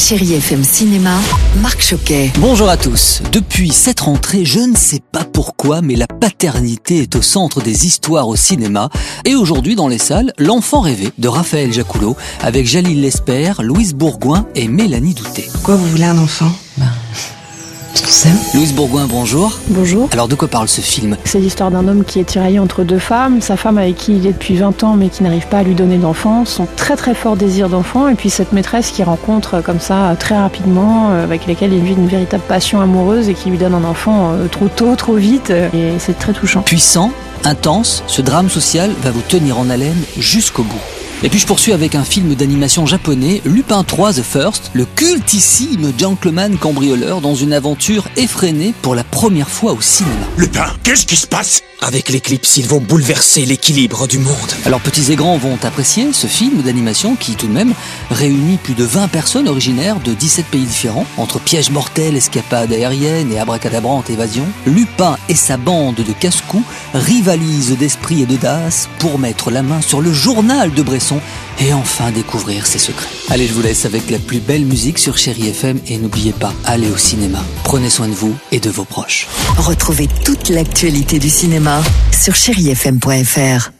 Chérie FM Cinéma, Marc Choquet. Bonjour à tous. Depuis cette rentrée, je ne sais pas pourquoi, mais la paternité est au centre des histoires au cinéma. Et aujourd'hui, dans les salles, L'enfant rêvé de Raphaël Jacoulot avec Jalil Lesper, Louise Bourgoin et Mélanie Douté. Pourquoi vous voulez un enfant? Ben, s'aime. Louise Bourgoin, bonjour. Bonjour. Alors de quoi parle ce film? C'est l'histoire d'un homme qui est tiraillé entre deux femmes. Sa femme avec qui il est depuis 20 ans mais qui n'arrive pas à lui donner d'enfant. Son très très fort désir d'enfant. Et puis cette maîtresse qu'il rencontre euh, comme ça très rapidement, euh, avec laquelle il vit une véritable passion amoureuse et qui lui donne un enfant euh, trop tôt, trop vite. Et c'est très touchant. Puissant, intense, ce drame social va vous tenir en haleine jusqu'au bout. Et puis je poursuis avec un film d'animation japonais, Lupin 3 The First, le cultissime gentleman cambrioleur dans une aventure effrénée pour la première fois au cinéma. Lupin, qu'est-ce qui se passe? Avec l'éclipse, ils vont bouleverser l'équilibre du monde. Alors petits et grands vont apprécier ce film d'animation qui tout de même réunit plus de 20 personnes originaires de 17 pays différents, entre pièges mortels, escapades aériennes et abracadabrantes évasions. Lupin et sa bande de casse-cou rivalisent d'esprit et d'audace pour mettre la main sur le journal de Bresson et enfin découvrir ses secrets. Allez, je vous laisse avec la plus belle musique sur Chéri FM et n'oubliez pas, allez au cinéma. Prenez soin de vous et de vos proches. Retrouvez toute l'actualité du cinéma sur chérifm.fr.